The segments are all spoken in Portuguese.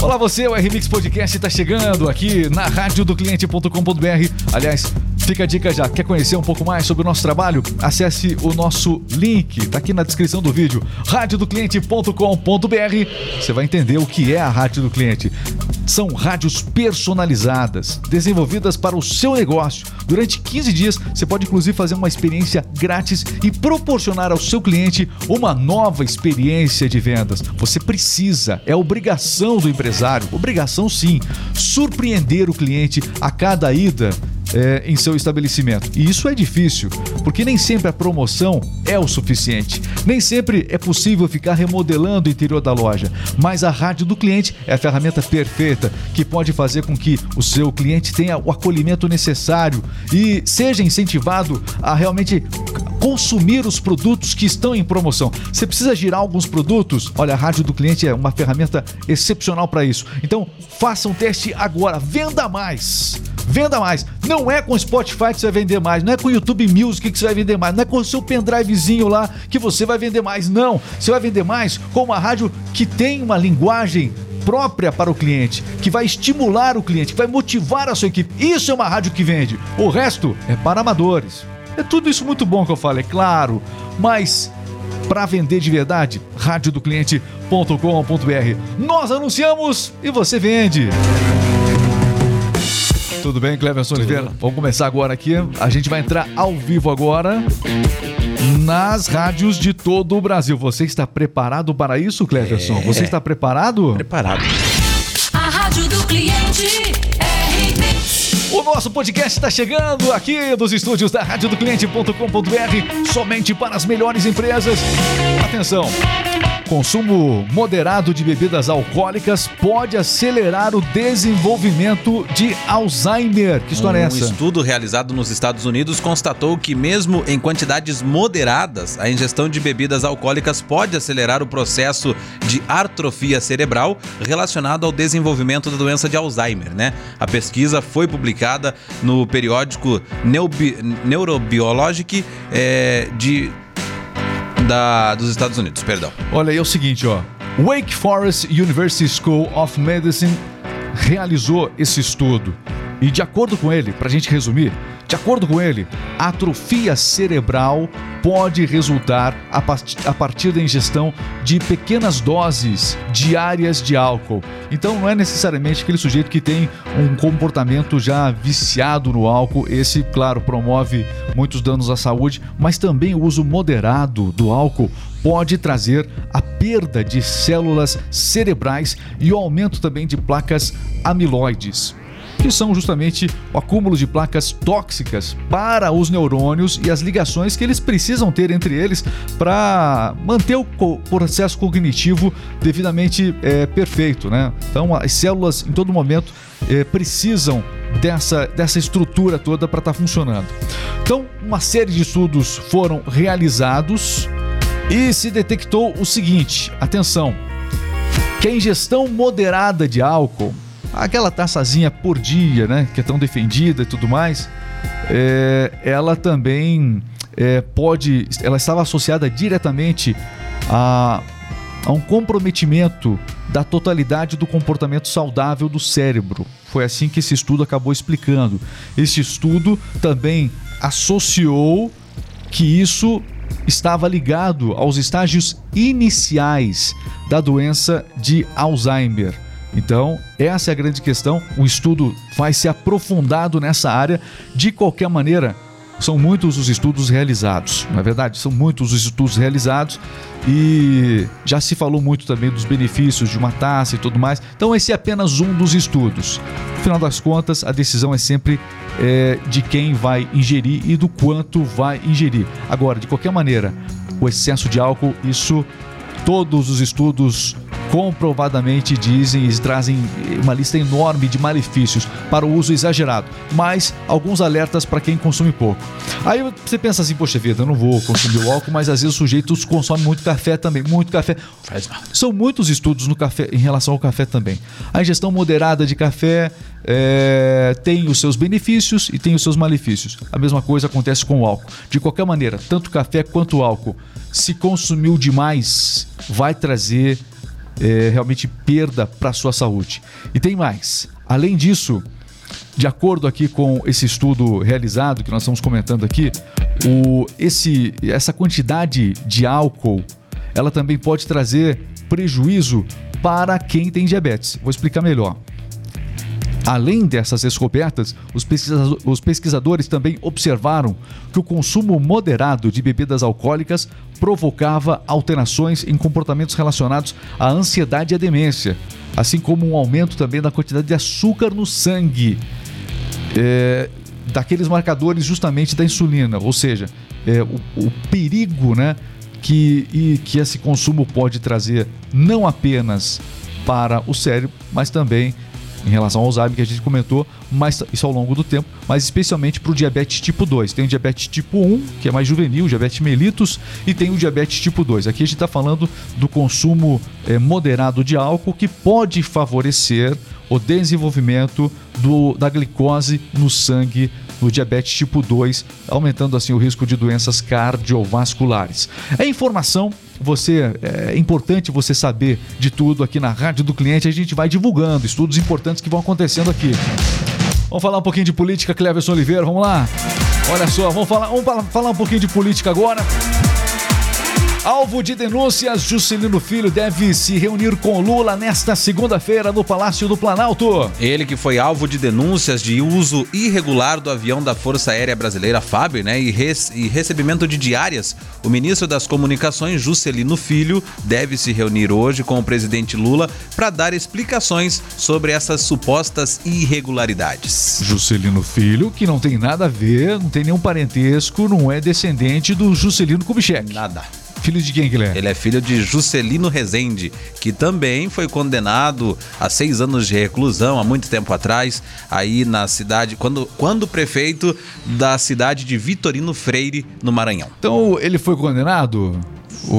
Olá você, o RMix Podcast está chegando aqui na rádio do cliente.com.br. Aliás, fica a dica já. Quer conhecer um pouco mais sobre o nosso trabalho? Acesse o nosso link, tá aqui na descrição do vídeo, radiodocliente.com.br. Você vai entender o que é a Rádio do Cliente. São rádios personalizadas, desenvolvidas para o seu negócio. Durante 15 dias, você pode inclusive fazer uma experiência grátis e proporcionar ao seu cliente uma nova experiência de vendas. Você precisa, é obrigação do empresário, obrigação sim, surpreender o cliente a cada ida é, em seu estabelecimento. E isso é difícil, porque nem sempre a promoção é o suficiente. Nem sempre é possível ficar remodelando o interior da loja. Mas a rádio do cliente é a ferramenta perfeita que pode fazer com que o seu cliente tenha o acolhimento necessário e seja incentivado a realmente consumir os produtos que estão em promoção. Você precisa girar alguns produtos? Olha, a rádio do cliente é uma ferramenta excepcional para isso. Então, faça um teste agora, venda mais. Venda mais. Não é com o Spotify que você vai vender mais, não é com o YouTube Music que você vai vender mais, não é com o seu pendrivezinho lá que você vai vender mais, não. Você vai vender mais com uma rádio que tem uma linguagem própria para o cliente, que vai estimular o cliente, que vai motivar a sua equipe. Isso é uma rádio que vende. O resto é para amadores. É tudo isso muito bom que eu falo, é claro, mas para vender de verdade, radiodocliente.com.br. Nós anunciamos e você vende. Tudo bem, Cleverson Oliveira? Vamos começar agora aqui. A gente vai entrar ao vivo agora nas rádios de todo o Brasil. Você está preparado para isso, Cleverson? É. Você está preparado? Preparado. A rádio do cliente o nosso podcast está chegando aqui dos estúdios da Rádio do Cliente.com.br, somente para as melhores empresas. Atenção! Consumo moderado de bebidas alcoólicas pode acelerar o desenvolvimento de Alzheimer. Que história um é essa? Um estudo realizado nos Estados Unidos constatou que, mesmo em quantidades moderadas, a ingestão de bebidas alcoólicas pode acelerar o processo de atrofia cerebral relacionado ao desenvolvimento da doença de Alzheimer. Né? A pesquisa foi publicada no periódico Neurobiologic é, de da, dos Estados Unidos, perdão. Olha aí, é o seguinte, ó. Wake Forest University School of Medicine realizou esse estudo. E de acordo com ele, para a gente resumir, de acordo com ele, a atrofia cerebral pode resultar a partir da ingestão de pequenas doses diárias de álcool. Então não é necessariamente aquele sujeito que tem um comportamento já viciado no álcool. Esse, claro, promove muitos danos à saúde, mas também o uso moderado do álcool pode trazer a perda de células cerebrais e o aumento também de placas amiloides que são justamente o acúmulo de placas tóxicas para os neurônios e as ligações que eles precisam ter entre eles para manter o processo cognitivo devidamente é, perfeito. Né? Então, as células em todo momento é, precisam dessa, dessa estrutura toda para estar tá funcionando. Então, uma série de estudos foram realizados e se detectou o seguinte: atenção, que a ingestão moderada de álcool aquela taçazinha por dia, né, que é tão defendida e tudo mais, é, ela também é, pode, ela estava associada diretamente a, a um comprometimento da totalidade do comportamento saudável do cérebro. Foi assim que esse estudo acabou explicando. Esse estudo também associou que isso estava ligado aos estágios iniciais da doença de Alzheimer. Então, essa é a grande questão. O estudo vai se aprofundado nessa área. De qualquer maneira, são muitos os estudos realizados, não é verdade? São muitos os estudos realizados e já se falou muito também dos benefícios de uma taça e tudo mais. Então, esse é apenas um dos estudos. No final das contas, a decisão é sempre é, de quem vai ingerir e do quanto vai ingerir. Agora, de qualquer maneira, o excesso de álcool, isso todos os estudos comprovadamente dizem e trazem uma lista enorme de malefícios para o uso exagerado, mas alguns alertas para quem consome pouco. Aí você pensa assim, poxa vida, eu não vou consumir o álcool, mas às vezes o sujeito consome muito café também, muito café. São muitos estudos no café em relação ao café também. A ingestão moderada de café é, tem os seus benefícios e tem os seus malefícios. A mesma coisa acontece com o álcool. De qualquer maneira, tanto café quanto álcool, se consumiu demais, vai trazer é, realmente perda para sua saúde. E tem mais. Além disso, de acordo aqui com esse estudo realizado que nós estamos comentando aqui, o, esse, essa quantidade de álcool, ela também pode trazer prejuízo para quem tem diabetes. Vou explicar melhor. Além dessas descobertas, os, os pesquisadores também observaram que o consumo moderado de bebidas alcoólicas provocava alterações em comportamentos relacionados à ansiedade e à demência, assim como um aumento também da quantidade de açúcar no sangue, é, daqueles marcadores justamente da insulina, ou seja, é, o, o perigo né, que, e, que esse consumo pode trazer não apenas para o cérebro, mas também em relação ao Alzheimer que a gente comentou, mas isso ao longo do tempo, mas especialmente para o diabetes tipo 2. Tem o diabetes tipo 1, que é mais juvenil, o diabetes mellitus, e tem o diabetes tipo 2. Aqui a gente está falando do consumo eh, moderado de álcool que pode favorecer o desenvolvimento do- da glicose no sangue no diabetes tipo 2, aumentando assim o risco de doenças cardiovasculares. É informação, você é importante você saber de tudo aqui na Rádio do Cliente, a gente vai divulgando estudos importantes que vão acontecendo aqui. Vamos falar um pouquinho de política, Cleverson Oliveira, vamos lá. Olha só, vamos falar, vamos fala- falar um pouquinho de política agora. Alvo de denúncias, Juscelino Filho deve se reunir com Lula nesta segunda-feira no Palácio do Planalto. Ele que foi alvo de denúncias de uso irregular do avião da Força Aérea Brasileira, FAB, né, e, res- e recebimento de diárias, o ministro das Comunicações, Juscelino Filho, deve se reunir hoje com o presidente Lula para dar explicações sobre essas supostas irregularidades. Juscelino Filho, que não tem nada a ver, não tem nenhum parentesco, não é descendente do Juscelino Kubitschek. Nada. Filho de quem que ele é? Ele é filho de Juscelino Rezende, que também foi condenado a seis anos de reclusão há muito tempo atrás, aí na cidade, quando, quando prefeito da cidade de Vitorino Freire, no Maranhão. Então, ele foi condenado?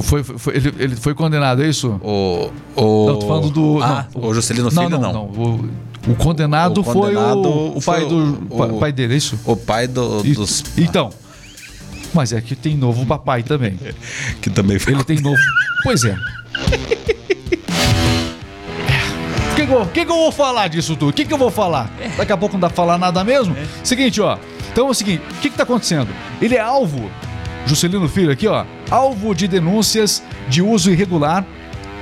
Foi, foi- ele, ele foi condenado, é isso? O. o... Não, tô falando do. Ah, não, o Juscelino Filho, não. O, o condenado, O foi condenado o, o pai foi do. o- pa- o- pai dele, é isso? O pai do- dos. Então. Mas é que tem novo papai também. Que também foi. Ele tem novo. Pois é. O que, que, eu- que que eu vou falar disso tudo? O que, que eu vou falar? Daqui a pouco não dá pra falar nada mesmo? Seguinte, ó. Então é o seguinte: o que, que tá acontecendo? Ele é alvo, Juscelino Filho aqui, ó. Alvo de denúncias de uso irregular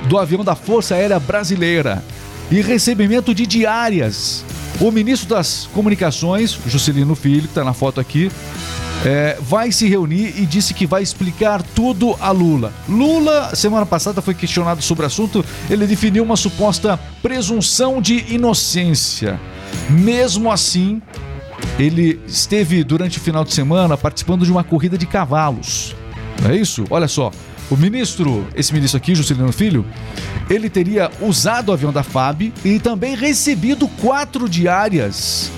do avião da Força Aérea Brasileira e recebimento de diárias. O ministro das Comunicações, Juscelino Filho, que tá na foto aqui, é, vai se reunir e disse que vai explicar tudo a Lula. Lula, semana passada, foi questionado sobre o assunto. Ele definiu uma suposta presunção de inocência. Mesmo assim, ele esteve durante o final de semana participando de uma corrida de cavalos. Não é isso? Olha só. O ministro, esse ministro aqui, Juscelino Filho, ele teria usado o avião da FAB e também recebido quatro diárias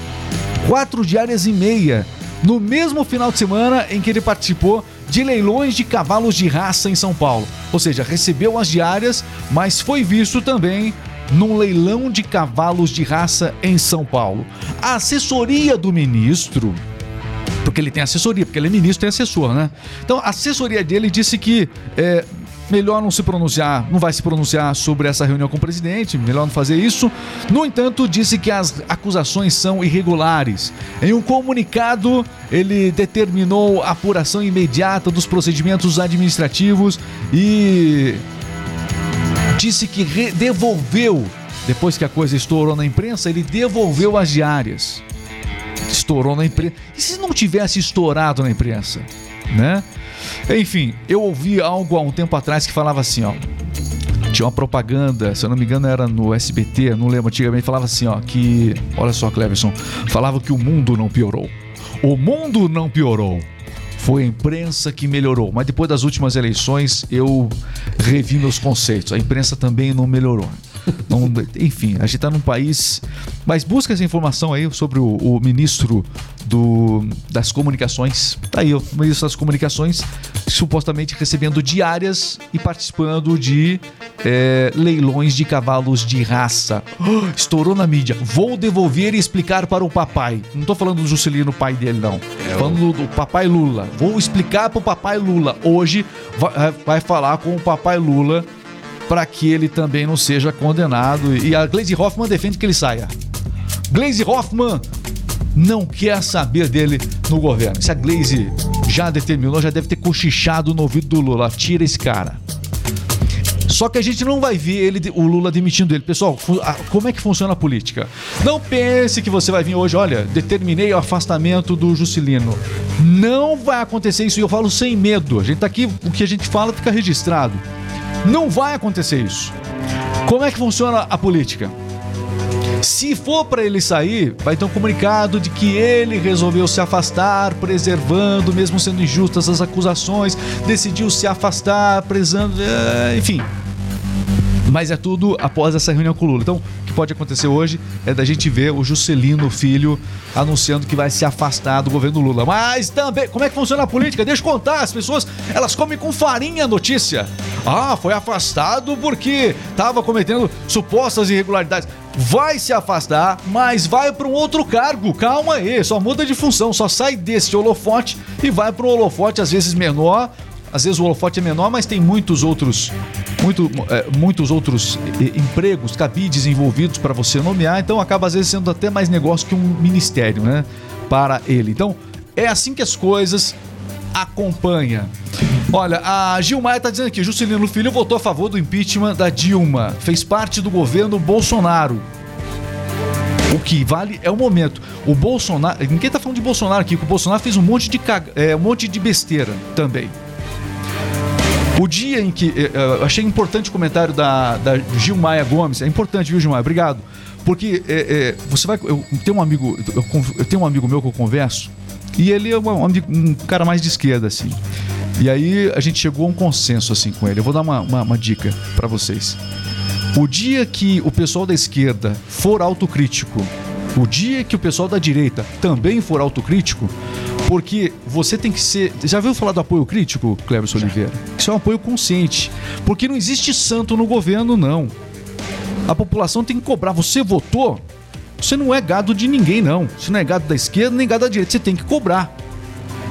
quatro diárias e meia no mesmo final de semana em que ele participou de leilões de cavalos de raça em São Paulo. Ou seja, recebeu as diárias, mas foi visto também num leilão de cavalos de raça em São Paulo. A assessoria do ministro porque ele tem assessoria, porque ele é ministro e assessor, né? Então, a assessoria dele disse que é melhor não se pronunciar, não vai se pronunciar sobre essa reunião com o presidente, melhor não fazer isso. No entanto, disse que as acusações são irregulares. Em um comunicado, ele determinou a apuração imediata dos procedimentos administrativos e disse que devolveu, depois que a coisa estourou na imprensa, ele devolveu as diárias estourou na imprensa. E se não tivesse estourado na imprensa, né? Enfim, eu ouvi algo há um tempo atrás que falava assim, ó. Tinha uma propaganda, se eu não me engano era no SBT, não lembro antigamente, falava assim, ó, que, olha só, Cleverson, falava que o mundo não piorou. O mundo não piorou. Foi a imprensa que melhorou. Mas depois das últimas eleições, eu revi meus conceitos. A imprensa também não melhorou. Não- enfim, a gente está num país. Mas busca essa informação aí sobre o, o ministro do, das comunicações. Tá aí, o ministro das comunicações supostamente recebendo diárias e participando de é, leilões de cavalos de raça. Estourou na mídia. Vou devolver e explicar para o papai. Não tô falando do Juscelino, pai dele, não. É falando do papai Lula. Vou explicar para o papai Lula. Hoje vai, vai falar com o papai Lula para que ele também não seja condenado. E a Glaze Hoffman defende que ele saia. Glaze Hoffman não quer saber dele no governo. Se a Glaze já determinou, já deve ter cochichado no ouvido do Lula. Tira esse cara. Só que a gente não vai ver ele, o Lula demitindo ele. Pessoal, como é que funciona a política? Não pense que você vai vir hoje, olha, determinei o afastamento do Juscelino. Não vai acontecer isso e eu falo sem medo. A gente tá aqui, o que a gente fala fica registrado. Não vai acontecer isso. Como é que funciona a política? Se for para ele sair, vai ter um comunicado de que ele resolveu se afastar, preservando, mesmo sendo injustas as acusações, decidiu se afastar, prezando, é, enfim. Mas é tudo após essa reunião com o Lula. Então, o que pode acontecer hoje é da gente ver o Juscelino Filho anunciando que vai se afastar do governo Lula. Mas também, como é que funciona a política? Deixa eu contar, as pessoas, elas comem com farinha a notícia. Ah, foi afastado porque estava cometendo supostas irregularidades. Vai se afastar, mas vai para um outro cargo. Calma aí, só muda de função, só sai desse holofote e vai para um holofote às vezes menor. Às vezes o holofote é menor, mas tem muitos outros, muito, é, muitos outros eh, empregos, cabides envolvidos para você nomear. Então acaba às vezes sendo até mais negócio que um ministério, né? Para ele. Então é assim que as coisas acompanha. Olha, a Gilmar tá dizendo aqui, Juscelino Filho votou a favor do impeachment da Dilma, fez parte do governo Bolsonaro. O que vale é o momento. O Bolsonaro, ninguém tá falando de Bolsonaro aqui, o Bolsonaro fez um monte de caga- é, um monte de besteira também. O dia em que. eh, eh, Eu achei importante o comentário da, da Gilmaia Gomes. É importante, viu, Gilmaia? Obrigado. Porque eh, eh, você vai. Eu tenho um amigo. Eu, eu tenho um amigo meu que eu converso. E ele é um, um cara mais de esquerda, assim. E aí a gente chegou a um consenso assim com ele. Eu vou dar uma, uma, uma dica pra vocês. O dia que o pessoal da esquerda for autocrítico, o dia que o pessoal da direita também for autocrítico, porque você tem que ser. Já ouviu falar do apoio crítico, Cleber Oliveira? Isso é um apoio consciente. Porque não existe santo no governo, não. A população tem que cobrar. Você votou? Você não é gado de ninguém, não. Você não é gado da esquerda nem gado da direita. Você tem que cobrar.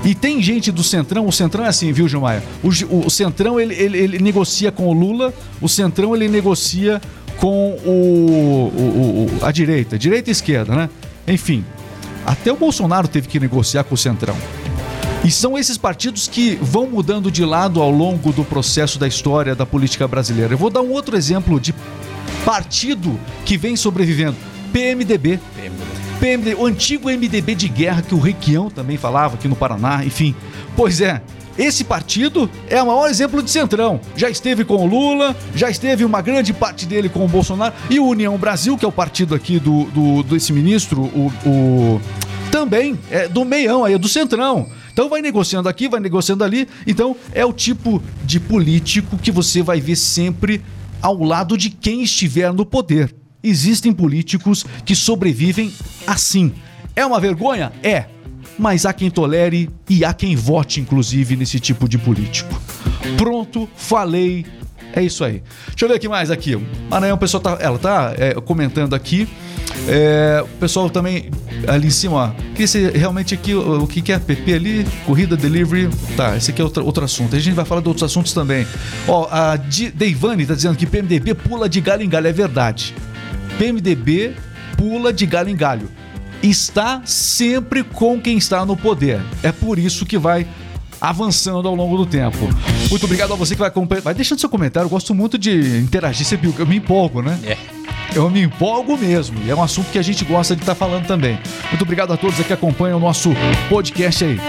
E tem gente do Centrão, o Centrão é assim, viu, Gilmaia? O, o Centrão, ele, ele, ele negocia com o Lula, o Centrão, ele negocia com o- o- a direita, direita e esquerda, né? Enfim, até o Bolsonaro teve que negociar com o Centrão. E são esses partidos que vão mudando de lado ao longo do processo da história da política brasileira. Eu vou dar um outro exemplo de partido que vem sobrevivendo. PMDB. PMDB, o antigo MDB de guerra que o Requião também falava aqui no Paraná, enfim. Pois é, esse partido é o maior exemplo de centrão. Já esteve com o Lula, já esteve uma grande parte dele com o Bolsonaro e o União Brasil, que é o partido aqui do, do desse ministro, o, o- também é do meião aí, é do centrão. Então vai negociando aqui, vai negociando ali. Então é o tipo de político que você vai ver sempre ao lado de quem estiver no poder. Existem políticos que sobrevivem assim. É uma vergonha? É. Mas há quem tolere e há quem vote, inclusive, nesse tipo de político. Pronto, falei. É isso aí. Deixa eu ver o que mais aqui. Maranhão, o pessoal tá. Ela tá é, comentando aqui. É, o pessoal também ali em cima, ó. Esse, realmente aqui, o, o que que é PP ali? Corrida, delivery. Tá, esse aqui é outro, outro assunto. A gente vai falar de outros assuntos também. Ó, a Deivane tá dizendo que PMDB pula de galho em galho. É verdade. PMDB pula de galho em galho. Está sempre com quem está no poder. É por isso que vai avançando ao longo do tempo. Muito obrigado a você que vai acompanhar. Vai deixando seu comentário. Eu gosto muito de interagir. Que eu me empolgo, né? É. Eu me empolgo mesmo. E é um assunto que a gente gosta de estar falando também. Muito obrigado a todos que acompanham o nosso podcast aí.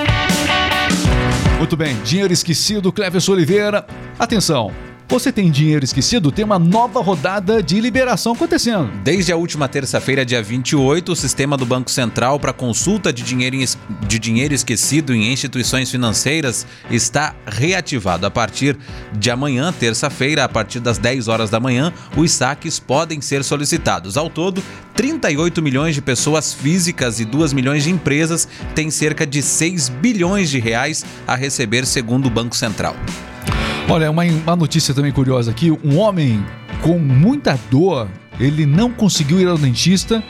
Muito bem, dinheiro esquecido, Cleverson Oliveira. Atenção, você tem dinheiro esquecido? Tem uma nova rodada de liberação acontecendo. Desde a última terça-feira, dia 28, o sistema do Banco Central para consulta de dinheiro, de dinheiro esquecido em instituições financeiras está reativado. A partir de amanhã, terça-feira, a partir das 10 horas da manhã, os saques podem ser solicitados. Ao todo, 38 milhões de pessoas físicas e 2 milhões de empresas têm cerca de 6 bilhões de reais a receber, segundo o Banco Central. Olha, uma, uma notícia também curiosa aqui: um homem com muita dor, ele não conseguiu ir ao dentista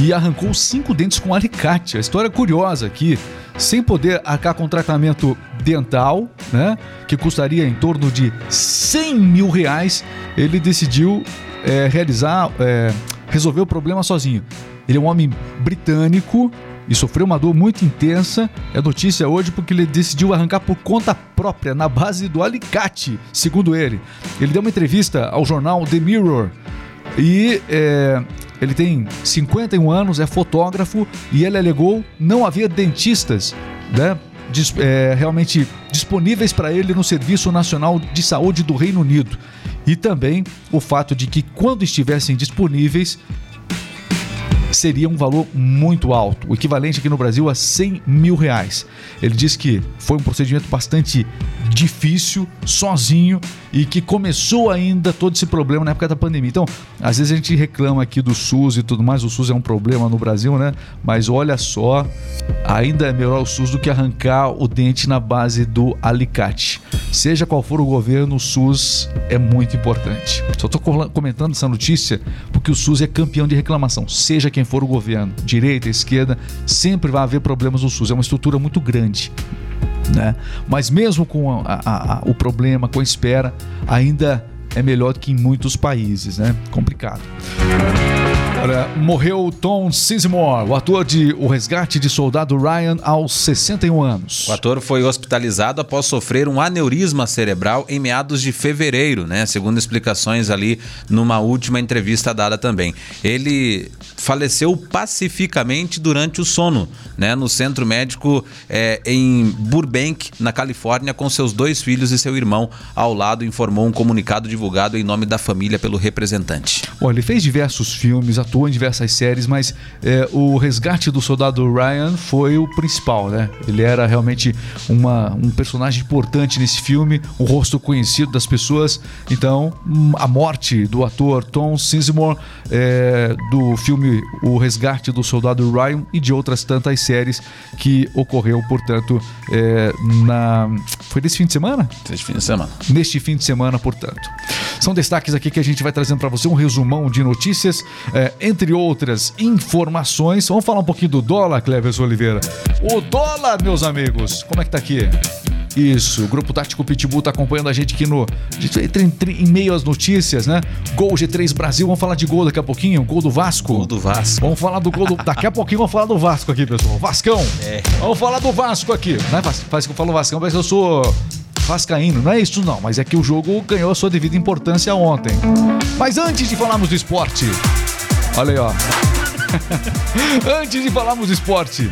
e arrancou cinco dentes com alicate. A história é curiosa aqui sem poder arcar com tratamento dental, né? Que custaria em torno de 100 mil reais. Ele decidiu é, realizar, é, resolver o problema sozinho. Ele é um homem britânico e sofreu uma dor muito intensa. É notícia hoje porque ele decidiu arrancar por conta própria, na base do alicate, segundo ele. Ele deu uma entrevista ao jornal The Mirror e é, ele tem 51 anos, é fotógrafo e ele alegou não haver dentistas, né? dis- é, realmente disponíveis para ele no Serviço Nacional de Saúde do Reino Unido. E também o fato de que, quando estivessem disponíveis, seria um valor muito alto, o equivalente aqui no Brasil a 100 mil reais. Ele diz que foi um procedimento bastante difícil, sozinho, e que começou ainda todo esse problema na época da pandemia. Então, às vezes a gente reclama aqui do SUS e tudo mais, o SUS é um problema no Brasil, né? Mas olha só, ainda é melhor o SUS do que arrancar o dente na base do alicate. Seja qual for o governo, o SUS é muito importante. Só estou comentando essa notícia porque o SUS é campeão de reclamação. Seja quem for o governo, direita, esquerda, sempre vai haver problemas no SUS. É uma estrutura muito grande. Né? Mas mesmo com a- a- a- o problema, com a espera, ainda é melhor do que em muitos países, né? Complicado. Olha, morreu Tom Sizemore, o ator de O Resgate de Soldado Ryan, aos 61 anos. O ator foi hospitalizado após sofrer um aneurisma cerebral em meados de fevereiro, né? Segundo explicações ali numa última entrevista dada também. Ele faleceu pacificamente durante o sono, né? No centro médico é, em Burbank, na Califórnia, com seus dois filhos e seu irmão ao lado, informou um comunicado divulgado em nome da família pelo representante. Bom, ele fez diversos filmes, atuou em diversas séries, mas é, o resgate do soldado Ryan foi o principal, né? Ele era realmente uma, um personagem importante nesse filme, um rosto conhecido das pessoas. Então, hum, a morte do ator Tom Sizemore é, do filme O Resgate do Soldado Ryan e de outras tantas séries que ocorreu, portanto, é, na foi desse fim de semana? Esse fim de semana. neste fim de semana, portanto. São destaques aqui que a gente vai trazendo para você um resumão de notícias, é, entre outras informações. Vamos falar um pouquinho do dólar, Cleves Oliveira. O dólar, meus amigos, como é que tá aqui? Isso, o Grupo Tático Pitbull tá acompanhando a gente aqui no. Entre, entre- em meio às notícias, né? Gol G3 Brasil, vamos falar de gol daqui a pouquinho, gol do Vasco. Gol do Vasco. Vamos falar do gol do. Daqui a pouquinho vamos falar do Vasco aqui, pessoal. Vascão. É. Vamos falar do Vasco aqui. Não é faz que eu falo Vascão, mas eu sou Vascaíno. Não é isso, não. Mas é que o jogo ganhou a sua devida importância ontem. Mas antes de falarmos do esporte. Olha aí, ó. antes de falarmos do esporte.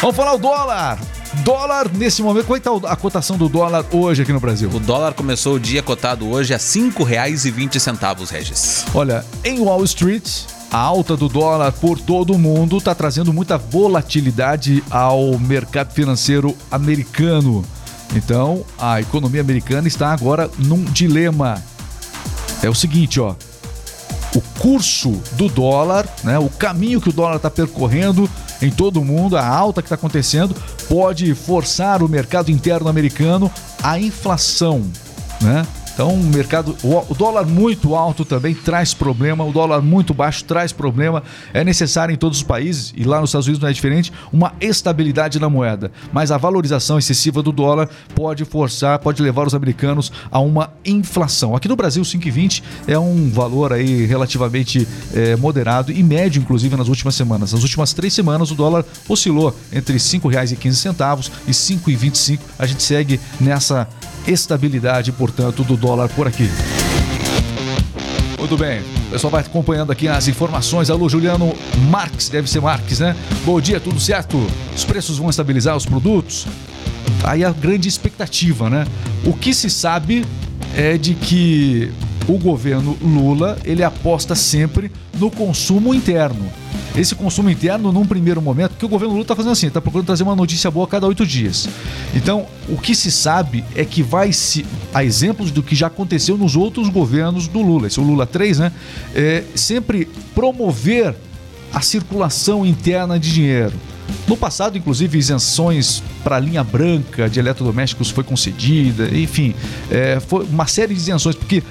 Vamos falar o dólar. Dólar, nesse momento, como é que tá a cotação do dólar hoje aqui no Brasil? O dólar começou o dia cotado hoje a R$ 5,20, Regis. Olha, em Wall Street, a alta do dólar por todo o mundo está trazendo muita volatilidade ao mercado financeiro americano. Então, a economia americana está agora num dilema. É o seguinte, ó. O curso do dólar, né, o caminho que o dólar está percorrendo em todo o mundo, a alta que está acontecendo, pode forçar o mercado interno americano à inflação, né? Então, o mercado, o dólar muito alto também traz problema, o dólar muito baixo traz problema. É necessário em todos os países, e lá nos Estados Unidos não é diferente, uma estabilidade na moeda. Mas a valorização excessiva do dólar pode forçar, pode levar os americanos a uma inflação. Aqui no Brasil, 5,20 é um valor aí relativamente eh, moderado e médio, inclusive, nas últimas semanas. Nas últimas três semanas, o dólar oscilou entre R$ 5,15 e R$ 5,25. A gente segue nessa estabilidade, portanto, do dólar por aqui. Muito bem, o pessoal vai acompanhando aqui as informações. Alô, Juliano Marques, deve ser Marques, né? Bom dia, tudo certo? Os preços vão estabilizar os produtos? Aí a grande expectativa, né? O que se sabe é de que o governo Lula ele aposta sempre no consumo interno. Esse consumo interno, num primeiro momento, porque o governo Lula está fazendo assim, está procurando trazer uma notícia boa a cada oito dias. Então, o que se sabe é que vai se, a exemplos do que já aconteceu nos outros governos do Lula, esse é o Lula 3, né? É, sempre promover a circulação interna de dinheiro. No passado, inclusive, isenções para linha branca de eletrodomésticos foi concedida, enfim, é, foi uma série de isenções, porque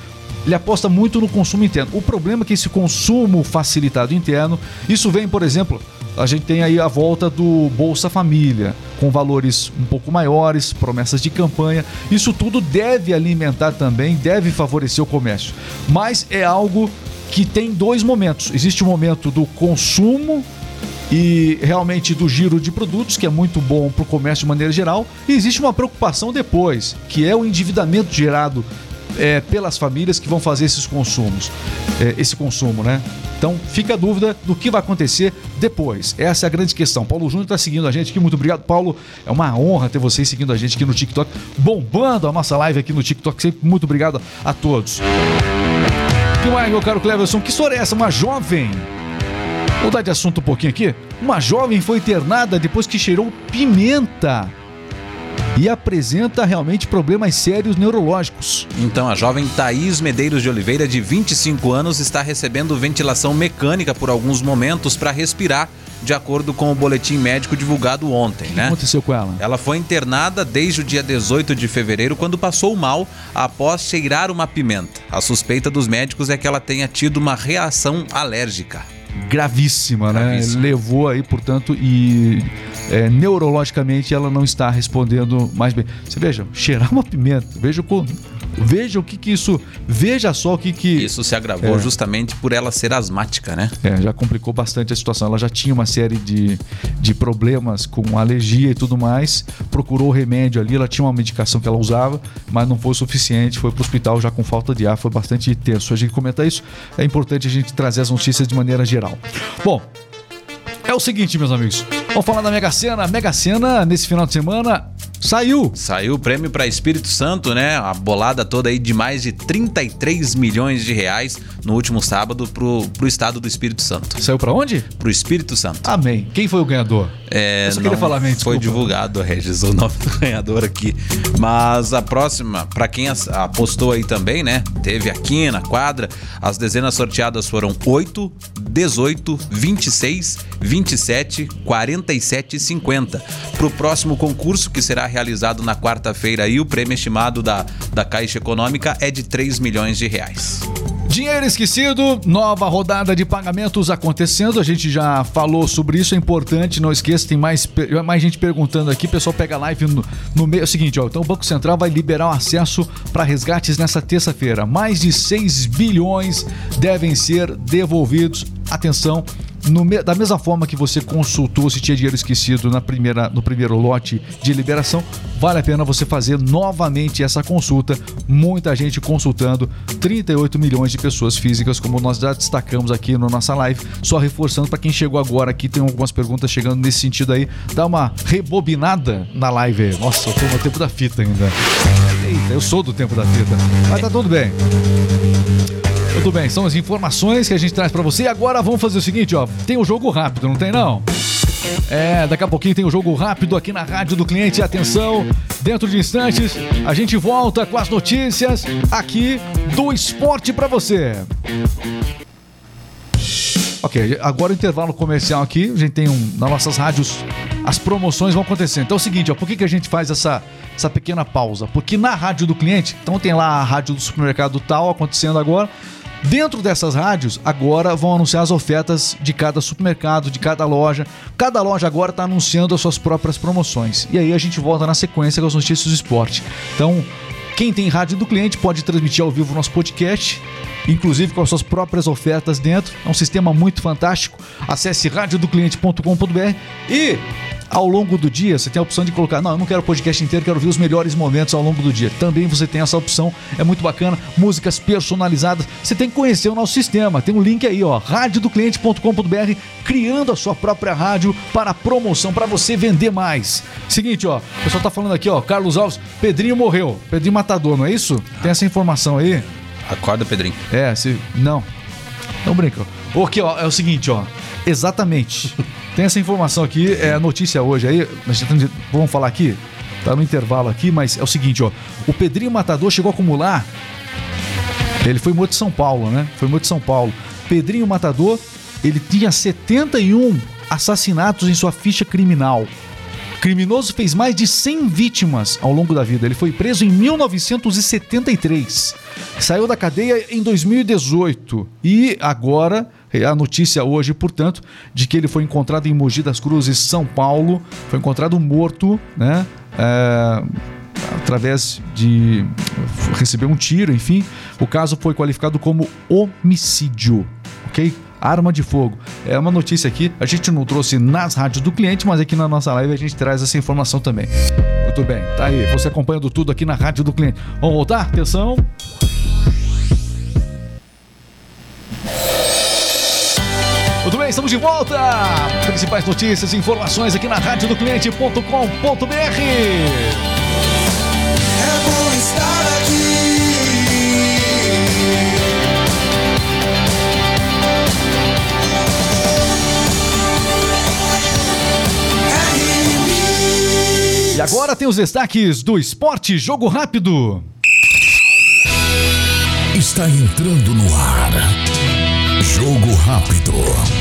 ele aposta muito no consumo interno. O problema é que esse consumo facilitado interno, isso vem, por exemplo, a gente tem aí a volta do Bolsa Família, com valores um pouco maiores, promessas de campanha. Isso tudo deve alimentar também, deve favorecer o comércio. Mas é algo que tem dois momentos. Existe o momento do consumo e realmente do giro de produtos, que é muito bom para o comércio de maneira geral, e existe uma preocupação depois, que é o endividamento gerado é, pelas famílias que vão fazer esses consumos, é, esse consumo, né? Então fica a dúvida do que vai acontecer depois. Essa é a grande questão. Paulo Júnior está seguindo a gente aqui, muito obrigado, Paulo. É uma honra ter vocês seguindo a gente aqui no TikTok, bombando a nossa live aqui no TikTok. Sempre muito obrigado a todos. Que mais, meu caro Cleverson? Que história é essa? Uma jovem Vou mudar de assunto um pouquinho aqui. Uma jovem foi internada depois que cheirou pimenta e apresenta realmente problemas sérios neurológicos. Então, a jovem Thaís Medeiros de Oliveira, de 25 anos, está recebendo ventilação mecânica por alguns momentos para respirar, de acordo com o boletim médico divulgado ontem, O que né? aconteceu com ela? Ela foi internada desde o dia 18 de fevereiro, quando passou mal após cheirar uma pimenta. A suspeita dos médicos é que ela tenha tido uma reação alérgica. Gravíssima, né? Gravíssima. Levou aí, portanto, e é, neurologicamente ela não está respondendo mais bem. Você veja, cheirar uma pimenta, veja o, veja o que que isso, veja só o que que Isso se agravou É. justamente por ela ser asmática, né? É, já complicou bastante a situação. Ela já tinha uma série de, de problemas com alergia e tudo mais. Procurou remédio ali, ela tinha uma medicação que ela usava, mas não foi o suficiente. Foi pro hospital já com falta de ar. Foi bastante tenso. A gente comenta isso. É importante a gente trazer as notícias de maneira geral. Bom, é o seguinte, meus amigos. Vamos falar da Mega Sena. Mega Sena, nesse final de semana, saiu. Saiu o prêmio para Espírito Santo, né? A bolada toda aí de mais de 33 milhões de reais no último sábado pro, pro estado do Espírito Santo. Saiu pra onde? Pro Espírito Santo. Amém. Quem foi o ganhador? É, Eu só queria falar, man, Foi divulgado, Regis, o nome do ganhador aqui. Mas a próxima, pra quem apostou aí também, né? Teve aqui na quadra. As dezenas sorteadas foram 8, 18, 26, 27, 47 e 50. Pro próximo concurso, que será realizado na quarta-feira aí, o prêmio estimado da, da Caixa Econômica é de 3 milhões de reais. Dinheiro esquecido, nova rodada de pagamentos acontecendo. A gente já falou sobre isso, é importante. Não esqueça, tem mais, per- mais gente perguntando aqui. O pessoal pega live no, no meio. É o seguinte, ó. Então o Banco Central vai liberar o acesso para resgates nessa terça-feira. Mais de 6 bilhões devem ser devolvidos. Atenção. No da mesma forma que você consultou se tinha dinheiro esquecido na primeira, no primeiro lote de liberação, vale a pena você fazer novamente essa consulta. Muita gente consultando, 38 milhões de pessoas físicas, como nós já destacamos aqui na nossa live. Só reforçando para quem chegou agora aqui, tem algumas perguntas chegando nesse sentido aí. Dá uma rebobinada na live. Nossa, eu tô no tempo da fita ainda. Eita, eu sou do tempo da fita. Mas tá tudo bem. Tudo bem, são as informações que a gente traz pra você. Agora vamos fazer o seguinte, ó. Tem o jogo rápido, não tem não? É, daqui a pouquinho tem o jogo rápido aqui na Rádio do Cliente. Atenção, dentro de instantes a gente volta com as notícias aqui do esporte pra você. Ok, agora o intervalo comercial aqui. A gente tem um. Nas nossas rádios, as promoções vão acontecer. Então é o seguinte, ó, por que, que a gente faz essa, essa pequena pausa? Porque na rádio do cliente, então tem lá a rádio do supermercado tal acontecendo agora. Dentro dessas rádios, agora vão anunciar as ofertas de cada supermercado, de cada loja. Cada loja agora está anunciando as suas próprias promoções. E aí a gente volta na sequência com as notícias do esporte. Então, quem tem rádio do cliente pode transmitir ao vivo o nosso podcast, inclusive com as suas próprias ofertas dentro. É um sistema muito fantástico. Acesse radiodocliente.com.br e ao longo do dia você tem a opção de colocar, não, eu não quero o podcast inteiro, quero ver os melhores momentos ao longo do dia. Também você tem essa opção, é muito bacana, músicas personalizadas. Você tem que conhecer o nosso sistema. Tem um link aí, ó, radiodocliente.com.br, criando a sua própria rádio para promoção, para você vender mais. Seguinte, ó, o pessoal tá falando aqui, ó, Carlos Alves, Pedrinho morreu. Pedrinho Matador, não é isso? Tem essa informação aí? Acorda, Pedrinho. É, se. Não. Não brinca. O Aqui, ó, é o seguinte, ó. Exatamente. Tem essa informação aqui, é a notícia hoje aí. Vamos falar aqui? Tá no intervalo aqui, mas é o seguinte, ó. O Pedrinho Matador chegou a acumular. Ele foi morto em São Paulo, né? Foi morto em São Paulo. Pedrinho Matador, ele tinha 71 assassinatos em sua ficha criminal. Criminoso fez mais de 100 vítimas ao longo da vida. Ele foi preso em 1973. Saiu da cadeia em 2018. E agora, a notícia hoje, portanto, de que ele foi encontrado em Mogi das Cruzes, São Paulo. Foi encontrado morto, né? É, através de receber um tiro, enfim. O caso foi qualificado como homicídio, ok? Arma de fogo. É uma notícia aqui, a gente não trouxe nas rádios do cliente, mas aqui na nossa live a gente traz essa informação também. Muito bem, tá aí, você acompanhando tudo aqui na rádio do cliente. Vamos voltar? Atenção. Estamos de volta. Principais notícias e informações aqui na rádio do cliente.com.br. É bom estar aqui. E agora tem os destaques do esporte jogo rápido. Está entrando no ar. Jogo rápido.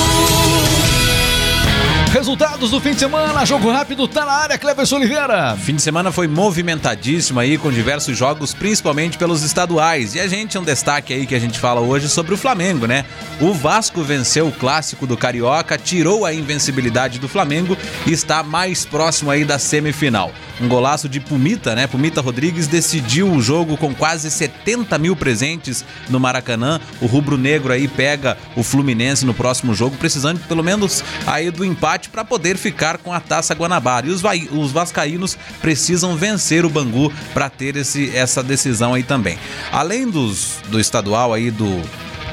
Resultados do fim de semana, jogo rápido tá na área, Cleverson Oliveira. Fim de semana foi movimentadíssimo aí, com diversos jogos, principalmente pelos estaduais. E a gente, um destaque aí que a gente fala hoje sobre o Flamengo, né? O Vasco venceu o clássico do Carioca, tirou a invencibilidade do Flamengo e está mais próximo aí da semifinal. Um golaço de Pumita, né? Pumita Rodrigues decidiu o jogo com quase 70 mil presentes no Maracanã. O rubro-negro aí pega o Fluminense no próximo jogo, precisando pelo menos aí do empate para poder ficar com a Taça Guanabara. E os, vai- os vascaínos precisam vencer o Bangu para ter esse, essa decisão aí também. Além dos, do estadual aí do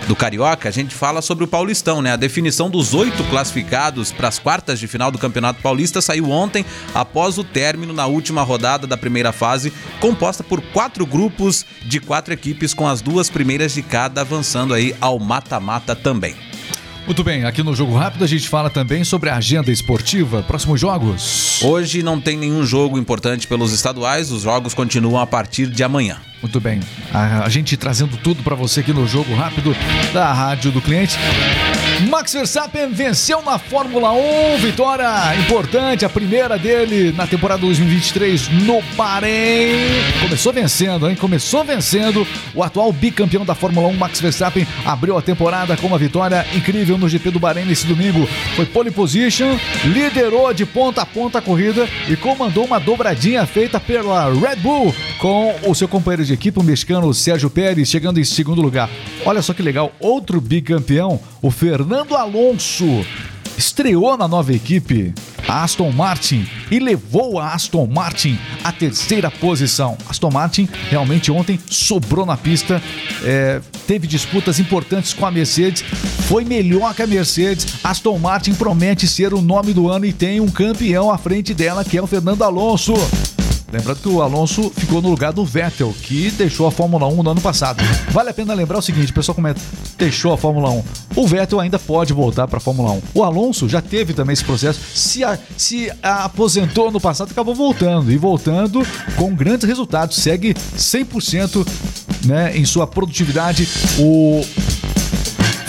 do Carioca, a gente fala sobre o Paulistão, né? A definição dos oito classificados para as quartas de final do Campeonato Paulista saiu ontem, após o término na última rodada da primeira fase, composta por quatro grupos de quatro equipes, com as duas primeiras de cada avançando aí ao mata-mata também. Muito bem, aqui no Jogo Rápido a gente fala também sobre a agenda esportiva, próximos jogos. Hoje não tem nenhum jogo importante pelos estaduais, os jogos continuam a partir de amanhã. Muito bem, a, gente trazendo tudo pra você aqui no Jogo Rápido da Rádio do Cliente. Max Verstappen venceu na Fórmula 1, vitória importante, a primeira dele na temporada 2023 no Bahrein. Começou vencendo, hein? Começou vencendo. O atual bicampeão da Fórmula 1, Max Verstappen, abriu a temporada com uma vitória incrível no GP do Bahrein nesse domingo. Foi pole position, liderou de ponta a ponta a corrida e comandou uma dobradinha feita pela Red Bull com o seu companheiro de equipe, o mexicano Sérgio Pérez, chegando em segundo lugar. Olha só que legal, outro bicampeão, o Fernando Alonso, estreou na nova equipe, a Aston Martin, e levou a Aston Martin à terceira posição. Aston Martin realmente ontem sobrou na pista, é, teve disputas importantes com a Mercedes, foi melhor que a Mercedes. Aston Martin promete ser o nome do ano e tem um campeão à frente dela, que é o Fernando Alonso. Lembrando que o Alonso ficou no lugar do Vettel, que deixou a Fórmula 1 no ano passado. Vale a pena lembrar o seguinte, o pessoal comenta, deixou a Fórmula 1. O Vettel ainda pode voltar para a Fórmula 1. O Alonso já teve também esse processo, se, a- se aposentou no passado, acabou voltando. E voltando com grandes resultados. Segue 100% né, em sua produtividade o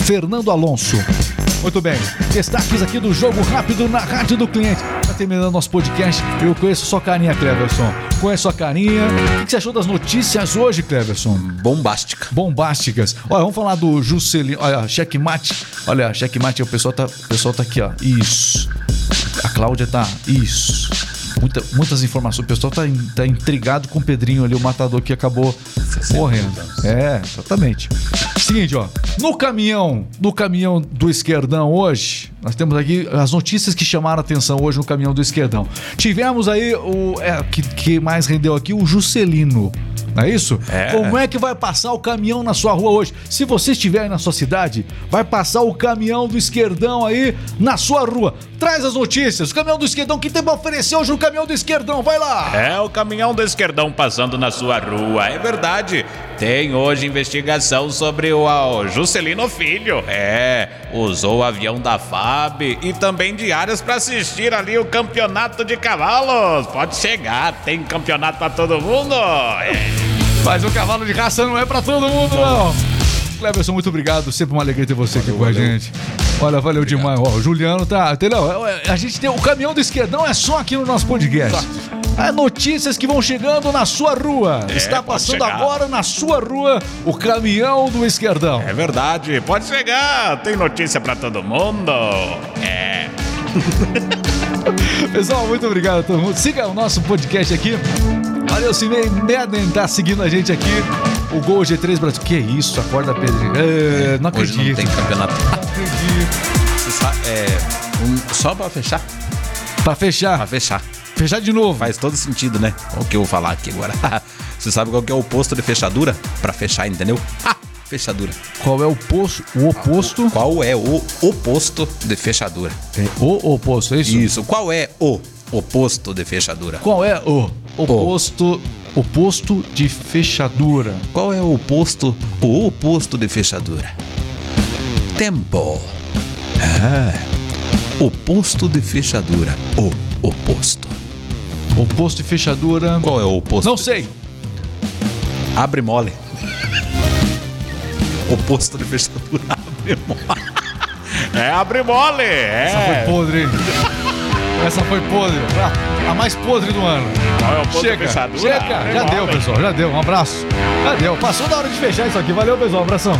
Fernando Alonso. Muito bem, destaques aqui do Jogo Rápido na Rádio do Cliente. Tá terminando nosso podcast. Eu conheço sua carinha, Cleverson. Conheço sua carinha. O que você achou das notícias hoje, Cleverson? Bombástica. Bombásticas. Olha, vamos falar do Juscelino. Olha, checkmate. Olha, checkmate, o pessoal tá, o pessoal tá aqui, ó. Isso. A Cláudia tá. Isso. Muita- muitas informações. O pessoal tá, tá intrigado com o Pedrinho ali, o matador que acabou morrendo. É, exatamente. Seguinte, ó. No caminhão, no caminhão do esquerdão hoje, nós temos aqui as notícias que chamaram a atenção hoje no caminhão do esquerdão. Tivemos aí o. É, que, que mais rendeu aqui? O Juscelino. Não é isso? É. Como é que vai passar o caminhão na sua rua hoje? Se você estiver aí na sua cidade, vai passar o caminhão do esquerdão aí na sua rua. Traz as notícias. O caminhão do esquerdão, o que tem pra oferecer hoje no caminhão do esquerdão? Vai lá! É o caminhão do esquerdão passando na sua rua, é verdade. Tem hoje investigação sobre o, o Juscelino Filho. É, usou o avião da sabe. E também diárias pra assistir ali o campeonato de cavalos. Pode chegar, tem campeonato pra todo mundo. É. Mas o cavalo de raça não é pra todo mundo, não. Cleverson, muito obrigado. Sempre uma alegria ter você aqui com a gente. Olha, valeu demais. Ó, o Juliano tá. Entendeu? A gente tem o caminhão do esquerdão, é só aqui no nosso podcast. É notícias que vão chegando na sua rua. Está pode passando agora na sua rua o caminhão do esquerdão. É verdade, pode chegar, tem notícia pra todo mundo. É. Pessoal, muito obrigado a todo mundo. Siga o nosso podcast aqui. Valeu, Cimei Meden tá seguindo a gente aqui. O Gol G3 Brasil. Que isso? Acorda, Pedro. É, não Hoje acredito. não tem campeonato. Não acredito. Sabe, é, um- só pra fechar? Pra fechar. Pra fechar. Fechar de novo. Faz todo sentido, né? O que eu vou falar aqui agora. Você sabe qual que é o oposto de fechadura? Pra fechar, entendeu? Ah, fechadura. Qual é o oposto? O oposto? Qual é o oposto de fechadura? É o oposto, é isso? Isso. Qual é o oposto de fechadura? Qual é o oposto, oposto de fechadura? Qual é o oposto, o oposto de fechadura? Tempo. Ah, oposto de fechadura. O oposto. Oposto de fechadura. Qual é o oposto? Não sei. Abre mole. Oposto de fechadura. Abre mole. É, abre mole. Essa É. foi podre. Essa foi podre. A, mais podre do ano. É o Chega, chega. Já deu, mole. pessoal. Já deu. Um abraço. Já deu. Passou da hora de fechar isso aqui. Valeu, pessoal. Um abração.